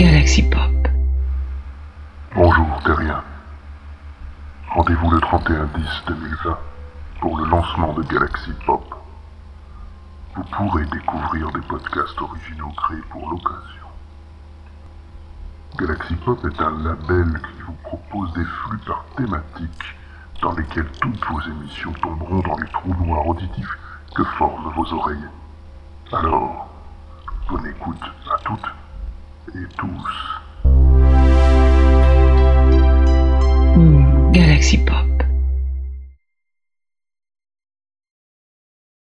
Galaxy Pop. Bonjour Terrien. Rendez-vous le 31-10-2020 pour le lancement de Galaxy Pop. Vous pourrez découvrir des podcasts originaux créés pour l'occasion. Galaxy Pop est un label qui vous propose des flux par thématique dans lesquels toutes vos émissions tomberont dans les trous noirs auditifs que forment vos oreilles. Alors, Galaxy Pop.